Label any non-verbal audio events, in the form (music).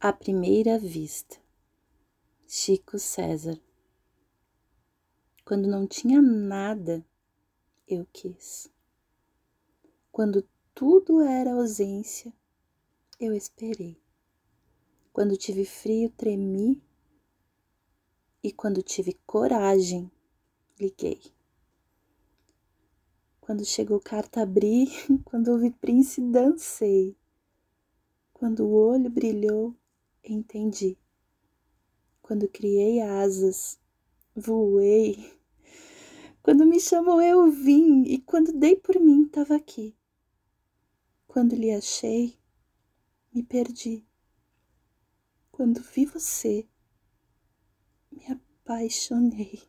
À primeira vista, Chico César. Quando não tinha nada, eu quis. Quando tudo era ausência, eu esperei. Quando tive frio, tremi. E quando tive coragem, liguei. Quando chegou carta, abri. (laughs) Quando ouvi Prince, dancei. Quando o olho brilhou, entendi. Quando criei asas, voei. Quando me chamou, eu vim, e quando dei por mim, estava aqui. Quando lhe achei, me perdi. Quando vi você, me apaixonei.